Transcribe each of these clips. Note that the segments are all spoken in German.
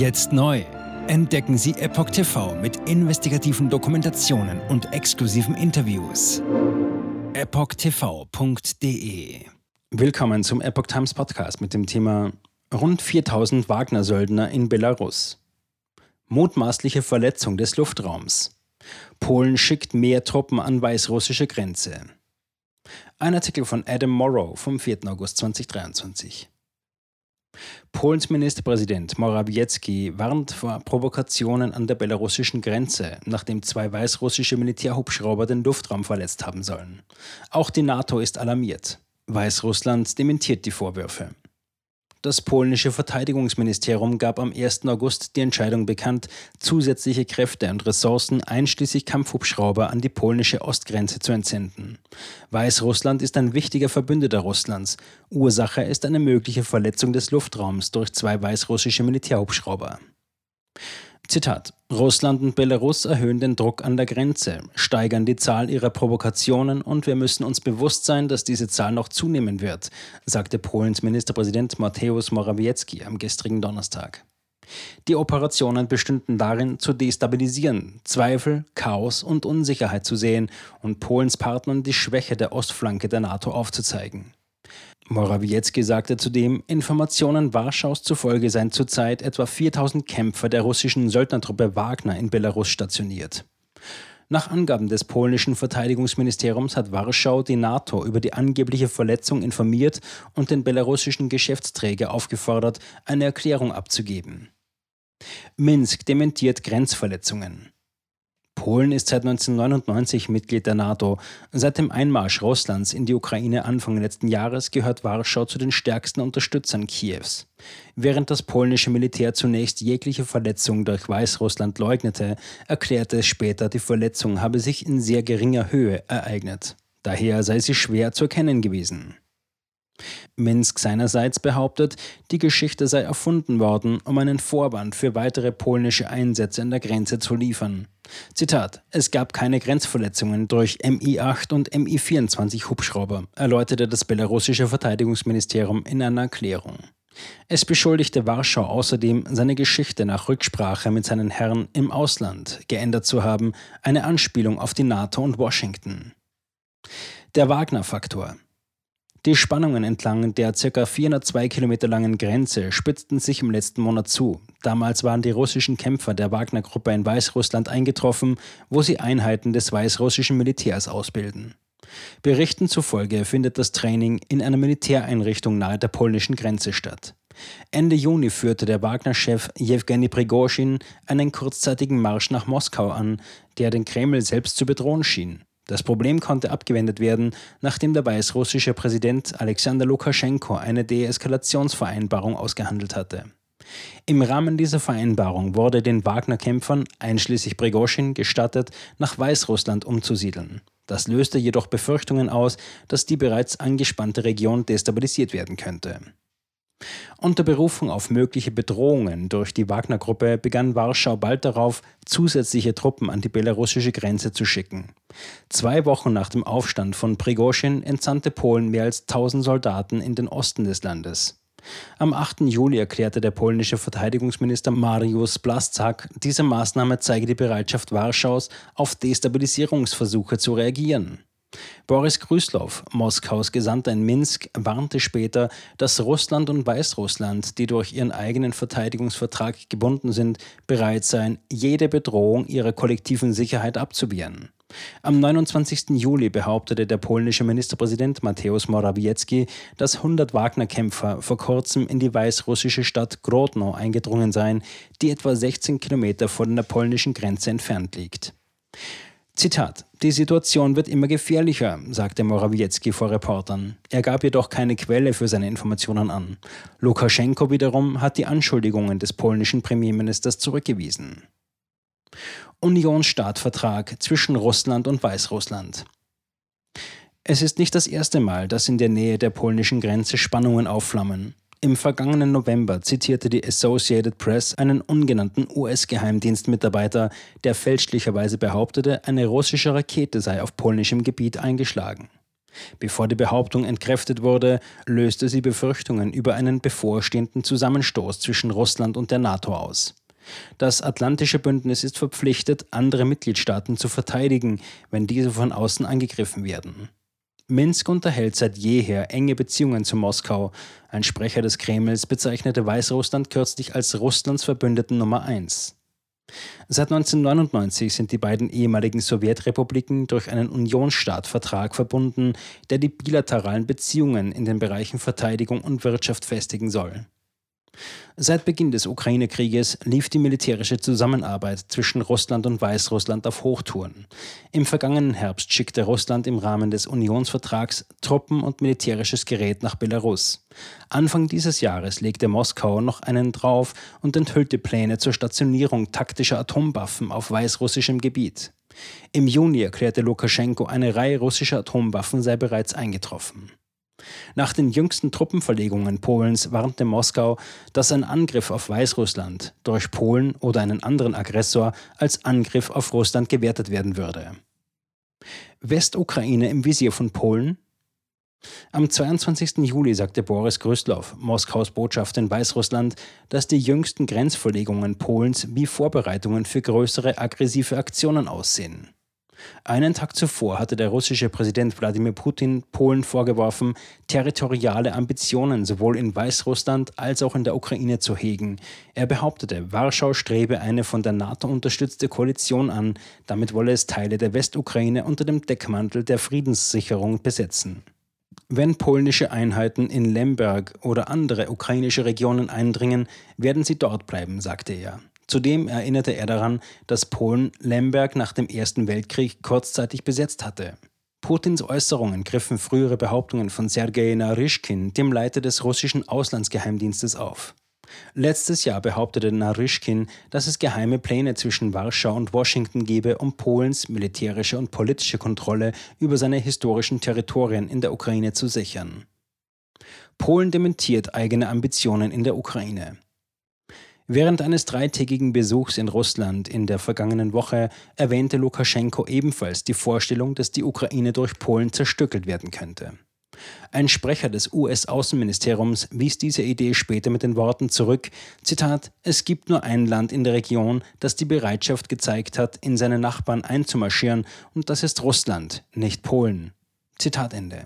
Jetzt neu. Entdecken Sie Epoch TV mit investigativen Dokumentationen und exklusiven Interviews. EpochTV.de Willkommen zum Epoch Times Podcast mit dem Thema Rund 4000 Wagner-Söldner in Belarus. Mutmaßliche Verletzung des Luftraums. Polen schickt mehr Truppen an weißrussische Grenze. Ein Artikel von Adam Morrow vom 4. August 2023. Polens Ministerpräsident Morawiecki warnt vor Provokationen an der belarussischen Grenze, nachdem zwei weißrussische Militärhubschrauber den Luftraum verletzt haben sollen. Auch die NATO ist alarmiert. Weißrussland dementiert die Vorwürfe. Das polnische Verteidigungsministerium gab am 1. August die Entscheidung bekannt, zusätzliche Kräfte und Ressourcen einschließlich Kampfhubschrauber an die polnische Ostgrenze zu entsenden. Weißrussland ist ein wichtiger Verbündeter Russlands. Ursache ist eine mögliche Verletzung des Luftraums durch zwei weißrussische Militärhubschrauber. Zitat: Russland und Belarus erhöhen den Druck an der Grenze, steigern die Zahl ihrer Provokationen und wir müssen uns bewusst sein, dass diese Zahl noch zunehmen wird, sagte Polens Ministerpräsident Mateusz Morawiecki am gestrigen Donnerstag. Die Operationen bestünden darin, zu destabilisieren, Zweifel, Chaos und Unsicherheit zu sehen und Polens Partnern die Schwäche der Ostflanke der NATO aufzuzeigen. Morawiecki sagte zudem, Informationen Warschaus zufolge seien zurzeit etwa 4000 Kämpfer der russischen Söldnertruppe Wagner in Belarus stationiert. Nach Angaben des polnischen Verteidigungsministeriums hat Warschau die NATO über die angebliche Verletzung informiert und den belarussischen Geschäftsträger aufgefordert, eine Erklärung abzugeben. Minsk dementiert Grenzverletzungen. Polen ist seit 1999 Mitglied der NATO. Seit dem Einmarsch Russlands in die Ukraine Anfang letzten Jahres gehört Warschau zu den stärksten Unterstützern Kiews. Während das polnische Militär zunächst jegliche Verletzung durch Weißrussland leugnete, erklärte es später, die Verletzung habe sich in sehr geringer Höhe ereignet. Daher sei sie schwer zu erkennen gewesen. Minsk seinerseits behauptet, die Geschichte sei erfunden worden, um einen Vorwand für weitere polnische Einsätze an der Grenze zu liefern. Zitat: Es gab keine Grenzverletzungen durch Mi-8 und Mi-24 Hubschrauber, erläuterte das belarussische Verteidigungsministerium in einer Erklärung. Es beschuldigte Warschau außerdem, seine Geschichte nach Rücksprache mit seinen Herren im Ausland geändert zu haben, eine Anspielung auf die NATO und Washington. Der Wagner-Faktor. Die Spannungen entlang der ca. 402 Kilometer langen Grenze spitzten sich im letzten Monat zu. Damals waren die russischen Kämpfer der Wagner-Gruppe in Weißrussland eingetroffen, wo sie Einheiten des weißrussischen Militärs ausbilden. Berichten zufolge findet das Training in einer Militäreinrichtung nahe der polnischen Grenze statt. Ende Juni führte der Wagner-Chef Jewgeni Prigozhin einen kurzzeitigen Marsch nach Moskau an, der den Kreml selbst zu bedrohen schien. Das Problem konnte abgewendet werden, nachdem der weißrussische Präsident Alexander Lukaschenko eine Deeskalationsvereinbarung ausgehandelt hatte. Im Rahmen dieser Vereinbarung wurde den Wagner-Kämpfern, einschließlich Prigoschin, gestattet, nach Weißrussland umzusiedeln. Das löste jedoch Befürchtungen aus, dass die bereits angespannte Region destabilisiert werden könnte. Unter Berufung auf mögliche Bedrohungen durch die Wagner-Gruppe begann Warschau bald darauf, zusätzliche Truppen an die belarussische Grenze zu schicken. Zwei Wochen nach dem Aufstand von Prigoschin entsandte Polen mehr als 1000 Soldaten in den Osten des Landes. Am 8. Juli erklärte der polnische Verteidigungsminister Mariusz Blaszczak, diese Maßnahme zeige die Bereitschaft Warschaus, auf Destabilisierungsversuche zu reagieren. Boris Grüßlow, Moskaus Gesandter in Minsk, warnte später, dass Russland und Weißrussland, die durch ihren eigenen Verteidigungsvertrag gebunden sind, bereit seien, jede Bedrohung ihrer kollektiven Sicherheit abzuwehren. Am 29. Juli behauptete der polnische Ministerpräsident Mateusz Morawiecki, dass 100 Wagner-Kämpfer vor kurzem in die weißrussische Stadt Grodno eingedrungen seien, die etwa 16 Kilometer von der polnischen Grenze entfernt liegt. Zitat: Die Situation wird immer gefährlicher, sagte Morawiecki vor Reportern. Er gab jedoch keine Quelle für seine Informationen an. Lukaschenko wiederum hat die Anschuldigungen des polnischen Premierministers zurückgewiesen. Unionsstaatvertrag zwischen Russland und Weißrussland. Es ist nicht das erste Mal, dass in der Nähe der polnischen Grenze Spannungen aufflammen. Im vergangenen November zitierte die Associated Press einen ungenannten US-Geheimdienstmitarbeiter, der fälschlicherweise behauptete, eine russische Rakete sei auf polnischem Gebiet eingeschlagen. Bevor die Behauptung entkräftet wurde, löste sie Befürchtungen über einen bevorstehenden Zusammenstoß zwischen Russland und der NATO aus. Das Atlantische Bündnis ist verpflichtet, andere Mitgliedstaaten zu verteidigen, wenn diese von außen angegriffen werden. Minsk unterhält seit jeher enge Beziehungen zu Moskau. Ein Sprecher des Kremls bezeichnete Weißrussland kürzlich als Russlands Verbündeten Nummer eins. Seit 1999 sind die beiden ehemaligen Sowjetrepubliken durch einen Unionsstaatvertrag verbunden, der die bilateralen Beziehungen in den Bereichen Verteidigung und Wirtschaft festigen soll. Seit Beginn des Ukraine-Krieges lief die militärische Zusammenarbeit zwischen Russland und Weißrussland auf Hochtouren. Im vergangenen Herbst schickte Russland im Rahmen des Unionsvertrags Truppen und militärisches Gerät nach Belarus. Anfang dieses Jahres legte Moskau noch einen drauf und enthüllte Pläne zur Stationierung taktischer Atomwaffen auf weißrussischem Gebiet. Im Juni erklärte Lukaschenko, eine Reihe russischer Atomwaffen sei bereits eingetroffen. Nach den jüngsten Truppenverlegungen Polens warnte Moskau, dass ein Angriff auf Weißrussland durch Polen oder einen anderen Aggressor als Angriff auf Russland gewertet werden würde. Westukraine im Visier von Polen? Am 22. Juli sagte Boris Grüßlow, Moskaus Botschafter in Weißrussland, dass die jüngsten Grenzverlegungen Polens wie Vorbereitungen für größere aggressive Aktionen aussehen. Einen Tag zuvor hatte der russische Präsident Wladimir Putin Polen vorgeworfen, territoriale Ambitionen sowohl in Weißrussland als auch in der Ukraine zu hegen. Er behauptete, Warschau strebe eine von der NATO unterstützte Koalition an, damit wolle es Teile der Westukraine unter dem Deckmantel der Friedenssicherung besetzen. Wenn polnische Einheiten in Lemberg oder andere ukrainische Regionen eindringen, werden sie dort bleiben, sagte er. Zudem erinnerte er daran, dass Polen Lemberg nach dem Ersten Weltkrieg kurzzeitig besetzt hatte. Putins Äußerungen griffen frühere Behauptungen von Sergei Naryshkin, dem Leiter des russischen Auslandsgeheimdienstes, auf. Letztes Jahr behauptete Naryshkin, dass es geheime Pläne zwischen Warschau und Washington gebe, um Polens militärische und politische Kontrolle über seine historischen Territorien in der Ukraine zu sichern. Polen dementiert eigene Ambitionen in der Ukraine. Während eines dreitägigen Besuchs in Russland in der vergangenen Woche erwähnte Lukaschenko ebenfalls die Vorstellung, dass die Ukraine durch Polen zerstückelt werden könnte. Ein Sprecher des US-Außenministeriums wies diese Idee später mit den Worten zurück, Zitat, es gibt nur ein Land in der Region, das die Bereitschaft gezeigt hat, in seine Nachbarn einzumarschieren, und das ist Russland, nicht Polen. Zitat Ende.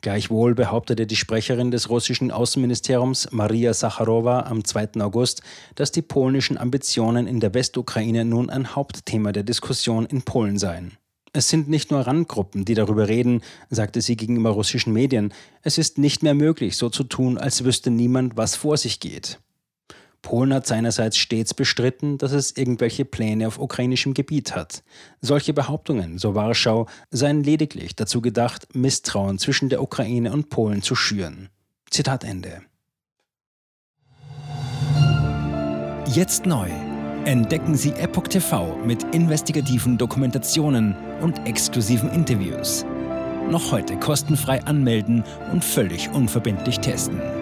Gleichwohl behauptete die Sprecherin des russischen Außenministeriums Maria Sacharowa am 2. August, dass die polnischen Ambitionen in der Westukraine nun ein Hauptthema der Diskussion in Polen seien. Es sind nicht nur Randgruppen, die darüber reden, sagte sie gegenüber russischen Medien. Es ist nicht mehr möglich, so zu tun, als wüsste niemand, was vor sich geht. Polen hat seinerseits stets bestritten, dass es irgendwelche Pläne auf ukrainischem Gebiet hat. Solche Behauptungen, so Warschau, seien lediglich dazu gedacht, Misstrauen zwischen der Ukraine und Polen zu schüren. Zitat Ende. Jetzt neu. Entdecken Sie Epoch TV mit investigativen Dokumentationen und exklusiven Interviews. Noch heute kostenfrei anmelden und völlig unverbindlich testen.